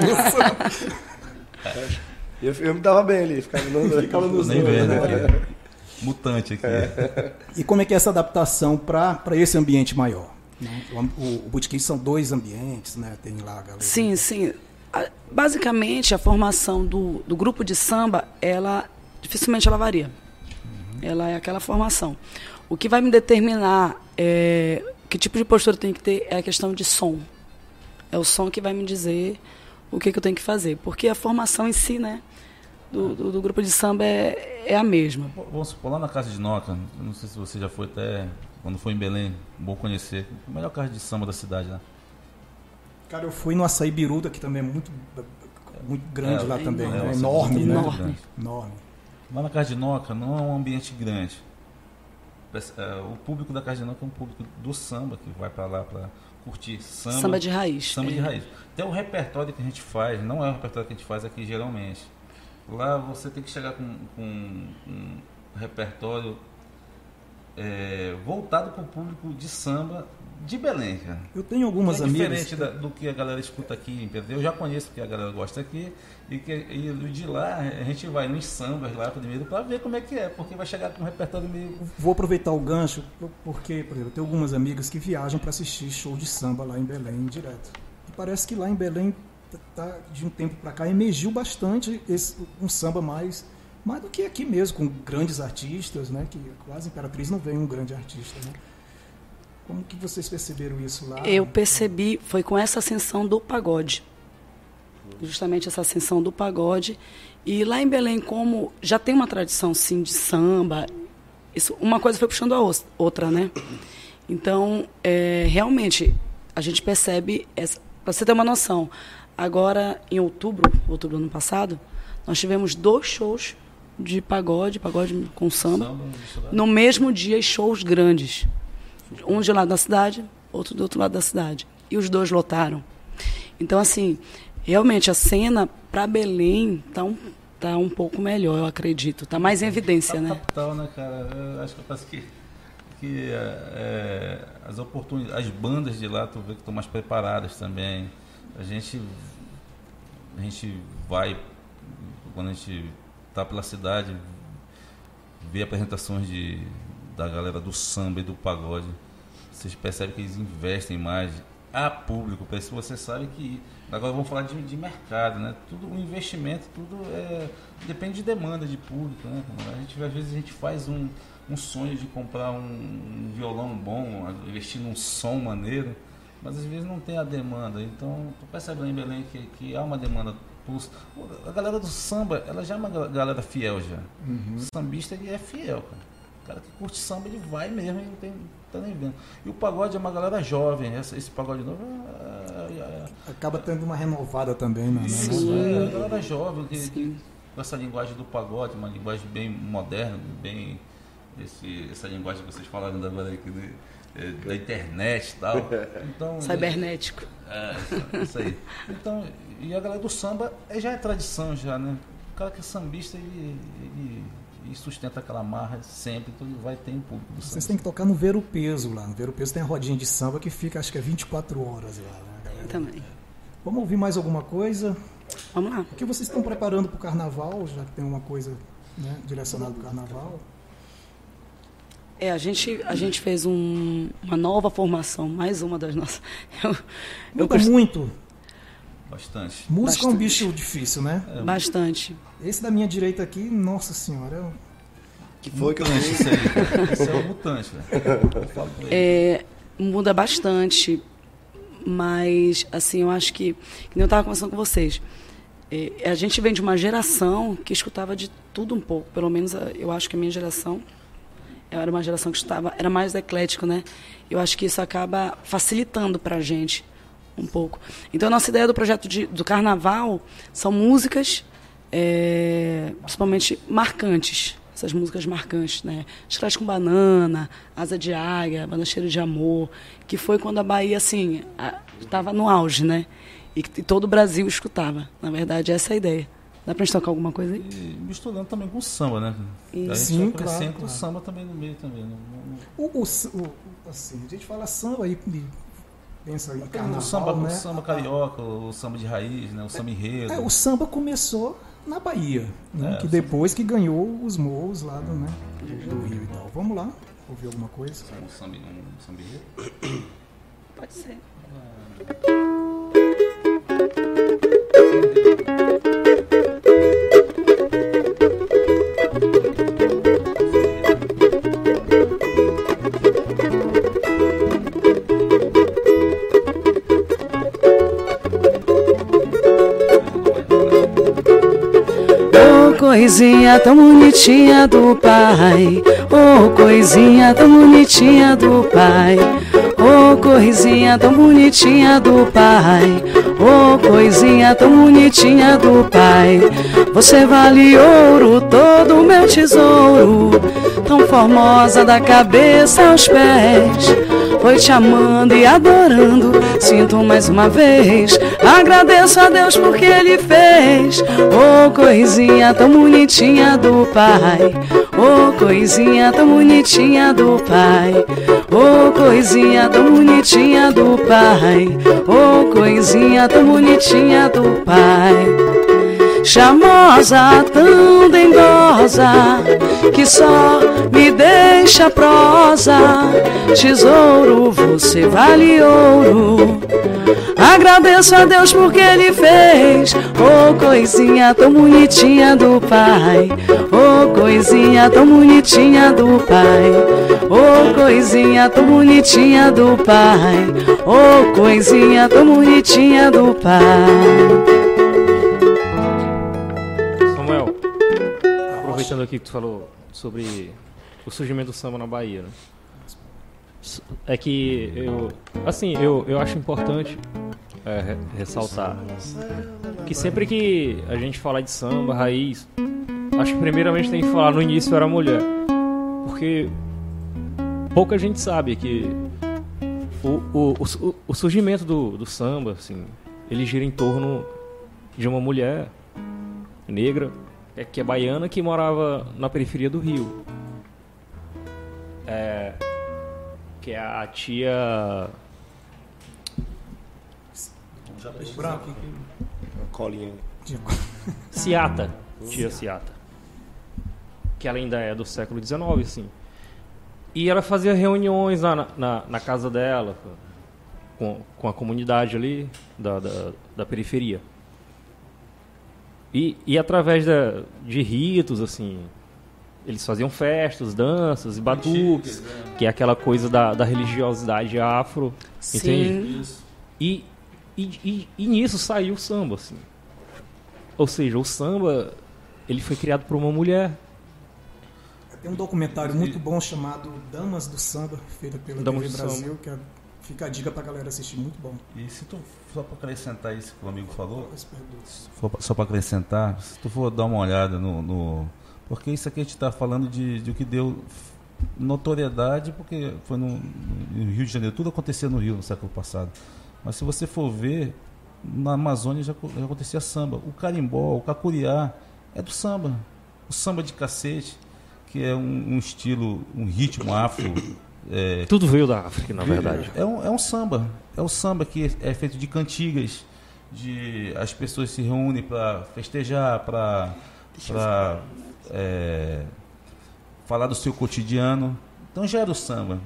Eu, eu me dava bem ali, ficava no, Ficava nos Nem dois, vendo né? Mutante aqui. E como é que é essa adaptação para esse ambiente maior? né? O, o, o Botequim são dois ambientes, né? Tem lá a galera. Sim, sim. A- Basicamente, a formação do, do grupo de samba, ela dificilmente ela varia. Ela é aquela formação. O que vai me determinar é, que tipo de postura tem que ter é a questão de som. É o som que vai me dizer o que, que eu tenho que fazer. Porque a formação em si, né, do, do, do grupo de samba é, é a mesma. Vamos supor, lá na Casa de Noca, não sei se você já foi até, quando foi em Belém, bom conhecer. A melhor casa de samba da cidade lá. Cara, eu fui no Açaí Biruta, que também é muito, muito grande É, lá é também. enorme. né? É, enorme, né? enorme. Enorme. Lá na Casa de Noca não é um ambiente grande. É, O público da Casa de Noca é um público do samba, que vai pra lá pra curtir samba. Samba, de raiz. Samba de é. raiz. Até o repertório que a gente faz, não é o repertório que a gente faz aqui geralmente. Lá você tem que chegar com, com um repertório é, voltado para o público de samba de Belém, cara. Eu tenho algumas é amigas. diferente da- do que a galera escuta aqui, entendeu? Eu já conheço porque a galera gosta aqui e, que, e de lá a gente vai nos sambas lá primeiro para ver como é que é, porque vai chegar com um repertório meio Vou aproveitar o gancho, porque, por exemplo, eu tenho algumas amigas que viajam para assistir show de samba lá em Belém direto. E parece que lá em Belém, tá- de um tempo para cá, emergiu bastante esse, um samba mais, mais do que aqui mesmo, com grandes artistas, né? Que quase Imperatriz não vem um grande artista, né? Como que vocês perceberam isso lá? Eu percebi, foi com essa ascensão do pagode. Justamente essa ascensão do pagode. E lá em Belém, como já tem uma tradição, sim, de samba, isso, uma coisa foi puxando a outra, né? Então, é, realmente, a gente percebe, para você ter uma noção, agora em outubro, outubro do ano passado, nós tivemos dois shows de pagode, pagode com samba, samba no mesmo dia e shows grandes. Um de um lado da cidade, outro do outro lado da cidade. E os dois lotaram. Então, assim, realmente a cena para Belém tá um, tá um pouco melhor, eu acredito. Tá mais em evidência, Tá né? capital, né, cara? Eu acho que parece que, que é, é, as oportunidades, as bandas de lá, tu vê que estão mais preparadas também. A gente, a gente vai, quando a gente tá pela cidade, vê apresentações de, da galera do samba e do pagode. Vocês percebem que eles investem mais a público. isso Você sabe que. Agora vamos falar de, de mercado, né? Tudo, o investimento, tudo é, depende de demanda de público, né? A gente, às vezes a gente faz um, um sonho de comprar um, um violão bom, investir num som maneiro, mas às vezes não tem a demanda. Então, tu percebe lá em Belém que, que há uma demanda. por- A galera do samba, ela já é uma ga- galera fiel já. O sambista ele é fiel, cara. O cara que curte samba, ele vai mesmo e não tem, tá nem vendo. E o pagode é uma galera jovem, essa- esse pagode novo é, é- é- Acaba tendo uma renovada também, né? isso, é, a galera jovem, que, Sim. que- com essa linguagem do pagode, uma linguagem bem moderna, bem. Esse, essa linguagem que vocês falaram agora aqui de- é, da internet e tal. Então, Cibernético. é, isso, aí. Então, e a galera do samba é, já é tradição já, né? O cara que é sambista, ele, ele, ele sustenta aquela marra sempre, então ele vai ter um público do Vocês têm que tocar no Ver o Peso lá. No Ver o Peso tem a rodinha de samba que fica, acho que é 24 horas lá. Né? Também. Vamos ouvir mais alguma coisa? Vamos lá. O que vocês estão preparando para o carnaval, já que tem uma coisa né, direcionada para o carnaval? É, a gente, a gente fez um- uma nova formação, mais uma das nossas. Eu, eu cost- muito. Bastante. Música é um Bastante. bicho difícil, né? Bastante. Esse da minha direita aqui, nossa senhora, é um- Que foi que eu fiz? isso aí. Isso é um mutante, velho. Eu ele. É, muda bastante, mas assim, eu acho que, que nem eu estava conversando com vocês, é, a gente vem de uma geração que escutava de tudo um pouco, pelo menos a- eu acho que a minha geração era uma geração que escutava, era mais eclético, né? Eu acho que isso acaba facilitando para a gente um pouco. Então, a nossa ideia do projeto de- do carnaval são músicas, é, principalmente marcantes, essas músicas marcantes, né? Chiclete com Banana, Asa de Águia, Banda Cheiro de Amor, que foi quando a Bahia, assim, estava no auge, né? E que todo o Brasil escutava. Na verdade, essa é a ideia. Dá pra gente tocar alguma coisa aí? E misturando também com o samba, né? A gente Sim, acrescenta claro, o claro. samba também no meio também. Não, não, o, o, o- assim, a gente fala samba aí, e pensa em carnaval, o samba, né? o samba carioca, o samba de raiz, né? O samba enredo. É, o samba começou na Bahia, né? É, que o depois que ganhou os morros lá do, né, do Rio e tal. Vamos lá, ouvir alguma coisa? Um samba, um samba enredo. Pode ser. Ô coisinha tão bonitinha do pai, ô coisinha tão bonitinha do pai, ô coisinha tão bonitinha do pai, ô coisinha tão bonitinha do pai. Você vale ouro, todo meu tesouro, tão formosa da cabeça aos pés. Foi te amando e adorando, sinto mais uma vez. Agradeço a Deus porque Ele fez. Ô coisinha tão bonitinha do Pai, oh, coisinha tão bonitinha do pai. Oh, coisinha tão bonitinha do pai. Oh, coisinha tão bonitinha do pai chamosa, tão dengosa, que só me deixa prosa. Tesouro, você vale ouro. Agradeço a Deus porque Ele fez. Oh, coisinha tão bonitinha do Pai. Oh, coisinha tão bonitinha do Pai. Oh, coisinha tão bonitinha do Pai. Oh, coisinha tão bonitinha do Pai. Aproveitando aqui que tu falou sobre o surgimento do samba na Bahia, né? É que eu, assim, eu, eu acho importante é, ressaltar que sempre que a gente fala de samba, raiz, acho que primeiramente tem que falar no início era mulher, porque pouca gente sabe que o, o, o, o surgimento do, do samba, assim, ele gira em torno de uma mulher negra é, que é baiana, que morava na periferia do Rio. É, que é a tia. Branco. Colinha. Ciata. Tia Ciata. Que ela ainda é do século XIX, assim. E ela fazia reuniões na, na, na casa dela, com, com a comunidade ali da, da, da periferia. E, e através da, de ritos, assim, eles faziam festas, danças e batuques, né? que é aquela coisa da, da religiosidade afro, Sim. entende? E, e, e, e, nisso saiu o samba, assim. Ou seja, o samba, ele foi criado por uma mulher. Tem um documentário muito bom chamado Damas do Samba, feito pela Damas TV Brasil, Samba. que é Fica a dica pra galera assistir, muito bom. E se tu, só para acrescentar isso que o amigo falou, só para acrescentar, se tu for dar uma olhada no, no porque isso aqui a gente está falando de, de o que deu notoriedade, porque foi no, no, Rio de Janeiro, tudo acontecia no Rio no século passado. Mas se você for ver, na Amazônia já, já acontecia samba. O carimbó, o cacuriá, é do samba. O samba de cacete, que é um, um estilo, um ritmo afro é, Tudo veio da África, na verdade. É um, é um samba. É um samba que é feito de cantigas, de as pessoas se reúnem para festejar, para é, falar do seu cotidiano. Então já era o samba.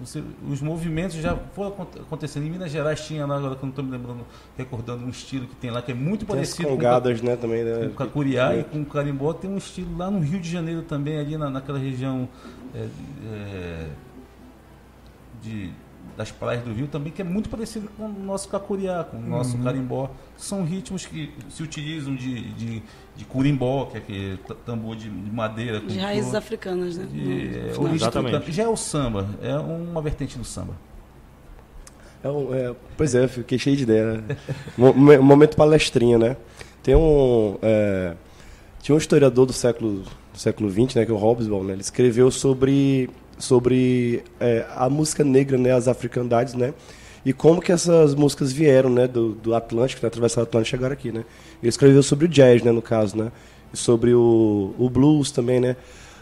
Você, os movimentos já foram acontecendo. Em Minas Gerais tinha lá, agora que eu não estou me lembrando, recordando um estilo que tem lá que é muito tem parecido com, congadas, né, também, né? com o Cacuriá e com o Carimbó. Tem um estilo lá no Rio de Janeiro também, ali na, naquela região. É, é, de, das praias do Rio também, que é muito parecido com o nosso cacuriá, com o nosso uhum. carimbó. São ritmos que se utilizam de, de, de curimbó, que é aquele tambor de, de madeira. De raízes africanas, né? De, é, Exatamente. Já é o samba, é uma vertente do samba. É, um, é, pois é, fiquei cheio de ideia. Né? momento palestrinha, né? Tem um. É, tinha um historiador do século, do século XX, né, que é o Hobsbawm, né? Ele escreveu sobre sobre é, a música negra, né, as africandades, né, e como que essas músicas vieram, né, do, do Atlântico, né, atravessaram o Atlântico e chegaram aqui, né. Ele escreveu sobre o jazz, né, no caso, né, e sobre o, o blues também, né,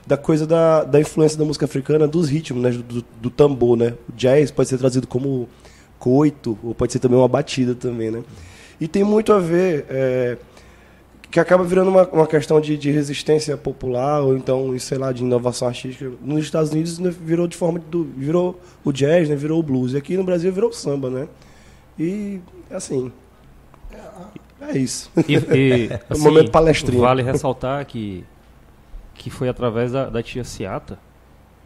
da coisa da, da influência da música africana, dos ritmos, né, do, do tambor, né. O jazz pode ser trazido como coito, ou pode ser também uma batida também, né. E tem muito a ver é, que acaba virando uma, uma questão de, de, resistência popular ou então, sei lá, de inovação artística. Nos Estados Unidos né, virou de forma do, virou o jazz, né, virou o blues. E aqui no Brasil virou o samba, né? E assim, é isso. E, e é assim, momento palestrinho. Vale ressaltar que que foi através da, da tia Ciata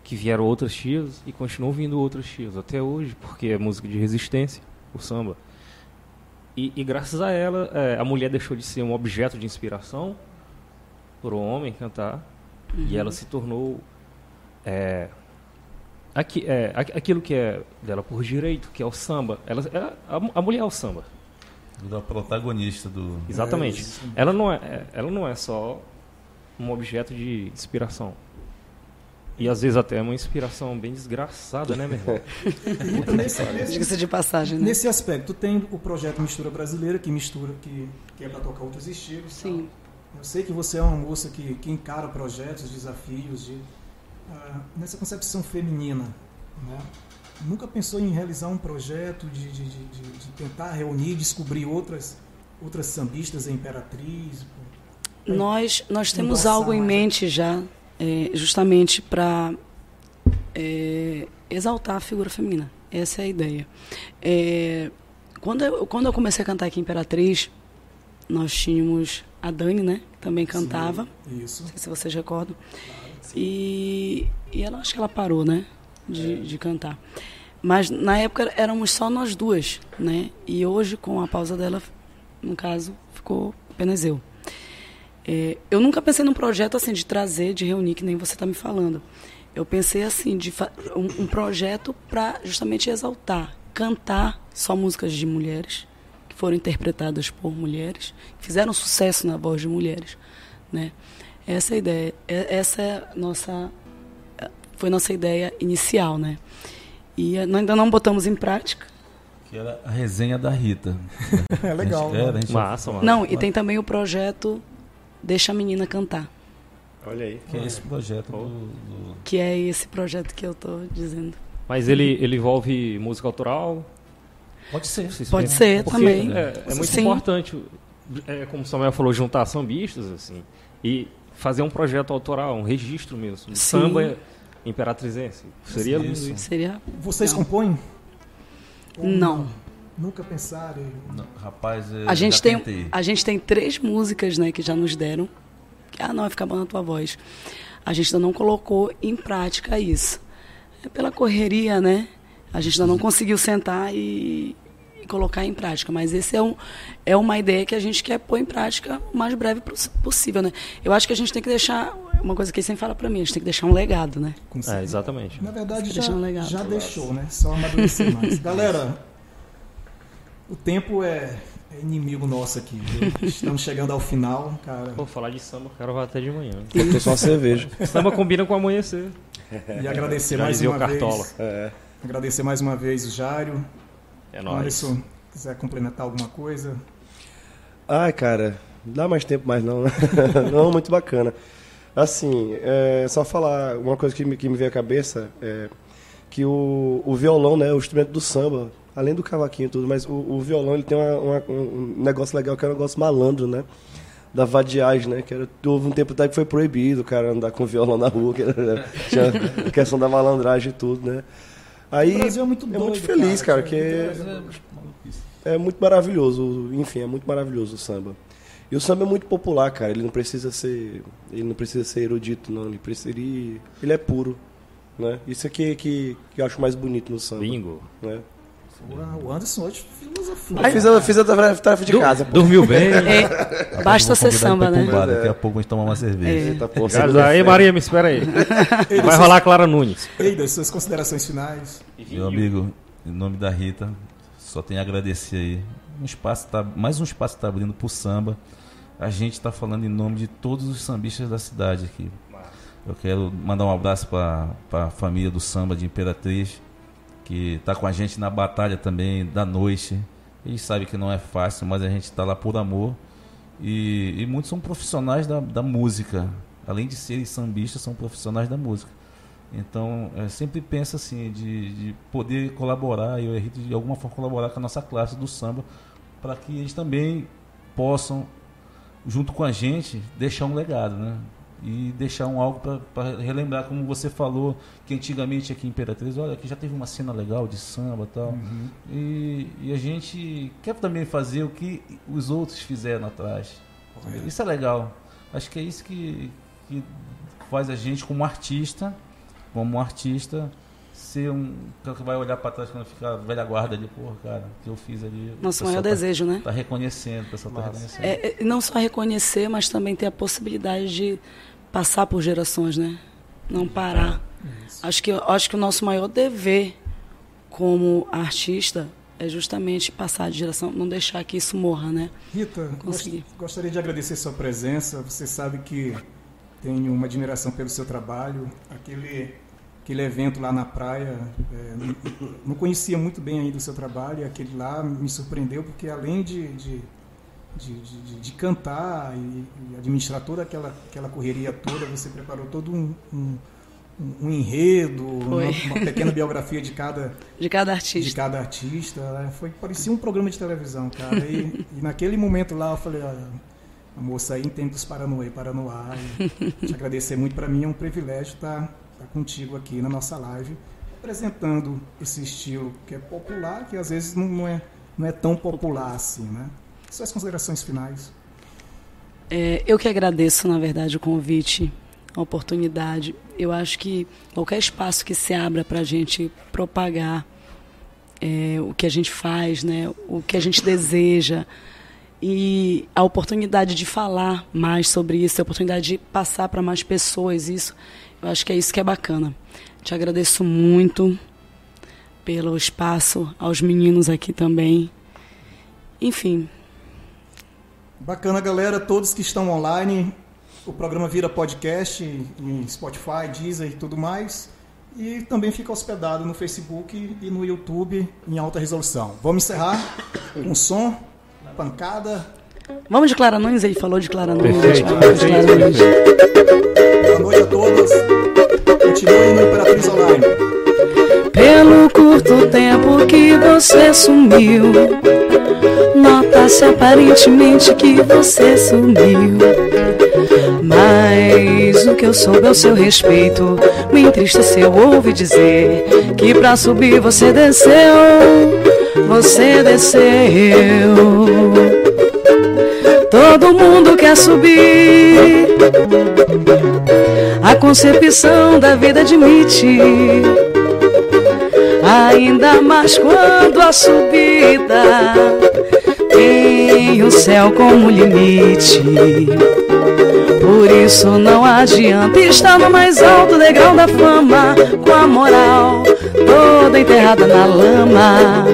que vieram outras tias e continuam vindo outras tias até hoje, porque é música de resistência, o samba. E, e graças a ela, é, a mulher deixou de ser um objeto de inspiração para o homem cantar uhum. e ela se tornou é, aqui, é, aquilo que é dela por direito, que é o samba. Ela, ela a, a, mulher é o samba. Da protagonista do. Exatamente. É ela não é, é, ela não é só um objeto de inspiração. E às vezes até é uma inspiração bem desgraçada, né, meu irmão? Diga-se de passagem, né? Nesse aspecto, tem o projeto Mistura Brasileira, que mistura, que, que é para tocar outros estilos. Sim. Eu sei que você é uma moça que, que encara projetos, desafios, de, ah, nessa concepção feminina. Né? Nunca pensou em realizar um projeto de, de, de, de tentar reunir, descobrir outras, outras sambistas em Imperatriz? Nós, nós temos algo em mente já, é, justamente para é, exaltar a figura feminina. Essa é a ideia. É, quando, eu, quando eu comecei a cantar aqui em Imperatriz, nós tínhamos a Dani, né? Que também cantava. Sim, isso. Não sei se vocês recordam. e, e ela acho que ela parou, né? De, é. de cantar. Mas na época éramos só nós duas, né? E hoje, com a pausa dela, no caso, ficou apenas eu. É, eu nunca pensei num projeto assim de trazer, de reunir, que nem você está me falando. Eu pensei assim, de um, um projeto para justamente exaltar, cantar só músicas de mulheres, que foram interpretadas por mulheres, que fizeram sucesso na voz de mulheres. Né? Essa é a ideia. É, essa é nossa, foi nossa ideia inicial. Né? E nós ainda não botamos em prática. Que era a resenha da Rita. é legal. Gente, era, massa, massa. Não, e tem também o projeto Deixa a Menina Cantar. Olha aí. Que é esse projeto do, do... Que é esse projeto que eu estou dizendo. Mas ele, ele envolve música autoral? Pode ser. Pode ser Porque também. É, é muito Sim. importante, é, como o Samuel falou, juntar sambistas assim, e fazer um projeto autoral, um registro mesmo. Um samba imperatrizense. Seria lindo isso. Seria... Vocês Não. compõem? Não. Nunca pensaram? Não, rapaz, a gente tem a gente tem três músicas, né, que já nos deram ah, não, vai ficar bom na tua voz. A gente ainda não colocou em prática isso. É pela correria, né? A gente ainda não conseguiu sentar e, e colocar em prática. Mas esse é, um, é uma ideia que a gente quer pôr em prática o mais breve possível, né? Eu acho que a gente tem que deixar uma coisa que ele sempre fala para mim, a gente tem que deixar um legado, né? É, exatamente. Na verdade, já, um legado. já deixou, né? Só amadurecer mais. Galera, o tempo é é inimigo nosso aqui, viu? Estamos chegando ao final, cara. Vou falar de samba, o cara vai até de manhã. Faltou só uma cerveja. samba combina com amanhecer. E agradecer Já mais uma cartola. vez. É. Agradecer mais uma vez o Jário. É nóis. Anderson, quiser complementar alguma coisa? Ai, cara, dá mais tempo mais não, né? não, muito bacana. Assim, é, só falar uma coisa que me, que me veio à cabeça, é que o, o violão, né, o instrumento do samba, além do cavaquinho e tudo, mas o, o violão ele tem uma, uma, um negócio legal que é um negócio malandro, né? Da vadiagem, né? Que era, houve um tempo até que foi proibido o cara andar com violão na rua, que era, tinha a questão da malandragem e tudo, né? Aí, o Brasil é muito, doido, é muito feliz, cara, cara que é, é muito maravilhoso, enfim, é muito maravilhoso o samba. E o samba é muito popular, cara. Ele não precisa ser, ele não precisa ser erudito, não. Ele precisa, ele, ele é puro, né? Isso aqui é que, que eu acho mais bonito no samba. Bingo. Né? O Anderson hoje filosofou. Eu fiz, a, fiz a tarefa de du, casa. Dormiu bem. É, basta ser samba, né? Daqui a pouco a gente toma uma cerveja. É. Eita, pô, aí, Maria, me espera aí. Ei, Vai rolar Clara Nunes. Ei, das suas considerações finais. Meu amigo, em nome da Rita, só tenho a agradecer aí. Um espaço tá, mais um espaço está abrindo para o samba. A gente está falando em nome de todos os sambistas da cidade aqui. Eu quero mandar um abraço para a família do samba de Imperatriz que está com a gente na batalha também da noite. Gente sabe que não é fácil, mas a gente está lá por amor. E, e, muitos são profissionais da, da música. Além de serem sambistas, são profissionais da música. Então, é, sempre pensa assim, de, de poder colaborar, eu e de alguma forma colaborar com a nossa classe do samba, para que eles também possam, junto com a gente, deixar um legado, né? E deixar um algo para relembrar, como você falou, que antigamente aqui em Imperatriz, olha, aqui já teve uma cena legal de samba tal. Uhum. E, e a gente quer também fazer o que os outros fizeram atrás. Isso é legal. Acho que é isso que, que faz a gente como artista, como artista, ser um que vai olhar para trás quando ficar velha guarda de porra, cara, que eu fiz ali. Nosso maior tá, desejo, né? Tá reconhecendo, o pessoal tá reconhecendo. É, é, não só reconhecer, mas também ter a possibilidade de passar por gerações, né? Não parar. É, acho que acho que o nosso maior dever como artista é justamente passar de geração, não deixar que isso morra, né? Rita, gost, gostaria de agradecer sua presença. Você sabe que tenho uma admiração pelo seu trabalho. Aquele aquele evento lá na praia, é, não conhecia muito bem ainda o seu trabalho e aquele lá me surpreendeu porque além de, de de, de, de cantar e, e, administrar toda aquela, aquela correria toda. Você preparou todo um, um, um enredo, uma, uma, pequena biografia de cada, de cada artista. De cada artista. Né? Foi, parecia um programa de televisão, cara. E, e naquele momento lá eu falei, a moça aí entende dos Paranoê, Paranoá. E te agradecer muito. Para mim é um privilégio estar, estar contigo aqui na nossa live, apresentando esse estilo que é popular, que às vezes não, é, não é tão popular assim, né? Suas considerações finais. É, eu que agradeço, na verdade, o convite, a oportunidade. Eu acho que qualquer espaço que se abra para a gente propagar é, o que a gente faz, né, o que a gente deseja, e a oportunidade de falar mais sobre isso, a oportunidade de passar para mais pessoas isso, eu acho que é isso que é bacana. Te agradeço muito pelo espaço, aos meninos aqui também. Enfim, Bacana, galera. Todos que estão online, o programa vira podcast em Spotify, Deezer e tudo mais. E também fica hospedado no Facebook e no YouTube em alta resolução. Vamos encerrar com som, pancada. Vamos de Clara Nunes, ele falou de Clara Nunes. Perfeito, perfeito, perfeito. Boa noite a todos. Continuem no Imperatriz Online. Pelo curto tempo que você sumiu, nota-se aparentemente que você sumiu. Mas o que eu soube ao seu respeito me entristeceu. Ouvi dizer que pra subir você desceu, você desceu. Todo mundo quer subir. A concepção da vida admite. Ainda mais quando a subida tem o céu como limite. Por isso não adianta estar no mais alto degrau da fama, com a moral toda enterrada na lama.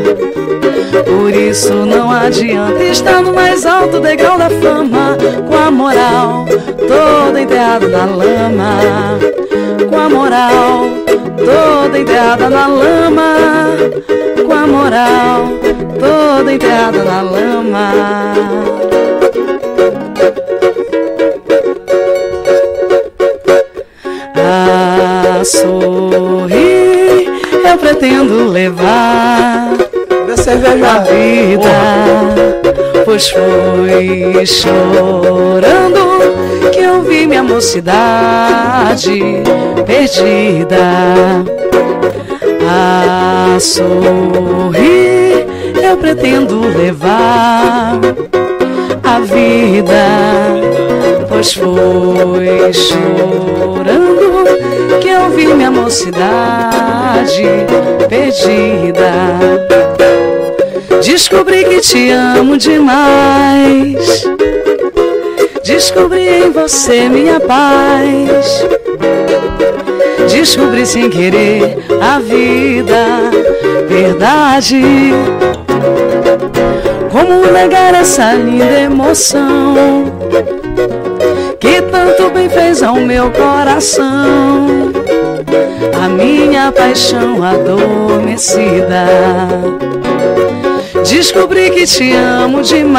Por isso não adianta estar no mais alto degrau da fama, com a moral toda enterrada na lama. Com a moral toda enterrada na lama. Com a moral toda enterrada na lama. A sorrir eu pretendo levar a vida, pois foi chorando que eu vi minha mocidade perdida. A sorrir eu pretendo levar a vida, pois foi chorando que eu vi minha mocidade perdida. Descobri que te amo demais. Descobri em você minha paz. Descobri sem querer a vida, verdade. Como negar essa linda emoção que tanto bem fez ao meu coração? A minha paixão adormecida. Descobri que te amo demais.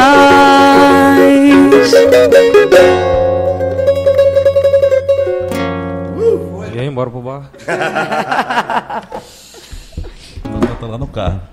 E aí, embora pro bar? Não, tá lá no carro.